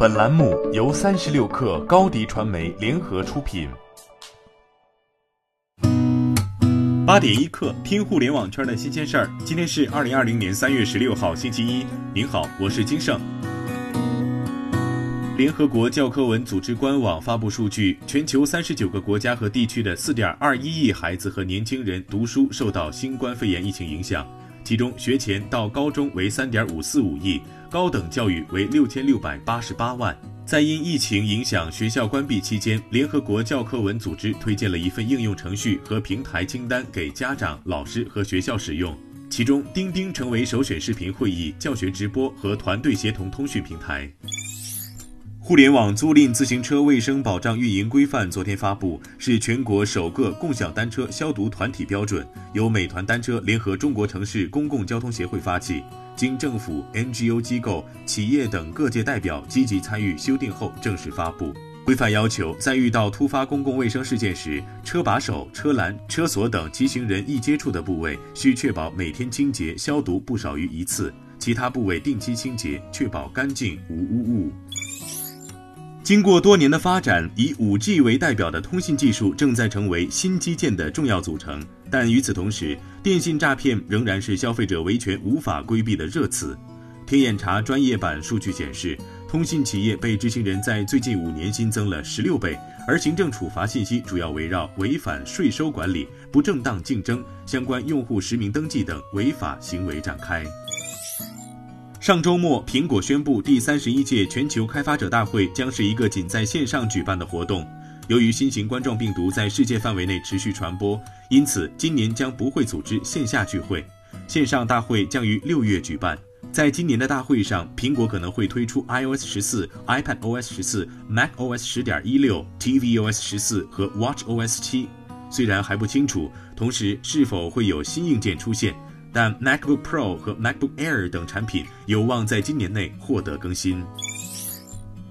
本栏目由三十六氪高低传媒联合出品。八点一刻，听互联网圈的新鲜事儿。今天是二零二零年三月十六号，星期一。您好，我是金盛。联合国教科文组织官网发布数据，全球三十九个国家和地区的四点二一亿孩子和年轻人读书受到新冠肺炎疫情影响。其中，学前到高中为三点五四五亿，高等教育为六千六百八十八万。在因疫情影响学校关闭期间，联合国教科文组织推荐了一份应用程序和平台清单给家长、老师和学校使用。其中，钉钉成为首选视频会议、教学直播和团队协同通讯平台。互联网租赁自行车卫生保障运营规范昨天发布，是全国首个共享单车消毒团体标准，由美团单车联合中国城市公共交通协会发起，经政府、NGO 机构、企业等各界代表积极参与修订后正式发布。规范要求，在遇到突发公共卫生事件时，车把手、车篮、车锁等骑行人易接触的部位需确保每天清洁消毒不少于一次，其他部位定期清洁，确保干净无污物。经过多年的发展，以 5G 为代表的通信技术正在成为新基建的重要组成。但与此同时，电信诈骗仍然是消费者维权无法规避的热词。天眼查专业版数据显示，通信企业被执行人在最近五年新增了十六倍，而行政处罚信息主要围绕违反税收管理、不正当竞争、相关用户实名登记等违法行为展开。上周末，苹果宣布，第三十一届全球开发者大会将是一个仅在线上举办的活动。由于新型冠状病毒在世界范围内持续传播，因此今年将不会组织线下聚会，线上大会将于六月举办。在今年的大会上，苹果可能会推出 iOS 十四、iPadOS 十四、macOS 十点一六、tvOS 十四和 watchOS 七。虽然还不清楚，同时是否会有新硬件出现。但 MacBook Pro 和 MacBook Air 等产品有望在今年内获得更新。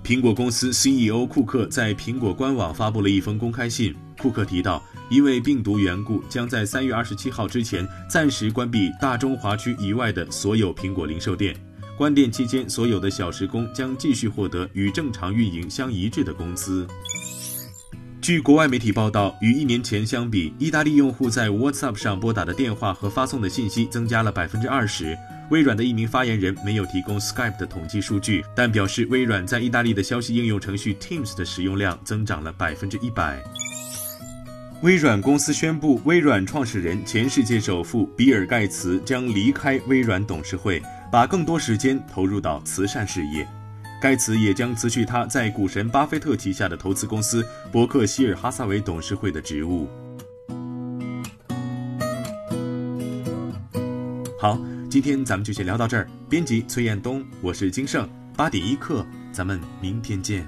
苹果公司 CEO 库克在苹果官网发布了一封公开信。库克提到，因为病毒缘故，将在三月二十七号之前暂时关闭大中华区以外的所有苹果零售店。关店期间，所有的小时工将继续获得与正常运营相一致的工资。据国外媒体报道，与一年前相比，意大利用户在 WhatsApp 上拨打的电话和发送的信息增加了百分之二十。微软的一名发言人没有提供 Skype 的统计数据，但表示微软在意大利的消息应用程序 Teams 的使用量增长了百分之一百。微软公司宣布，微软创始人、前世界首富比尔·盖茨将离开微软董事会，把更多时间投入到慈善事业。盖茨也将辞去他在股神巴菲特旗下的投资公司伯克希尔哈撒韦董事会的职务。好，今天咱们就先聊到这儿。编辑崔彦东，我是金盛，八点一刻，咱们明天见。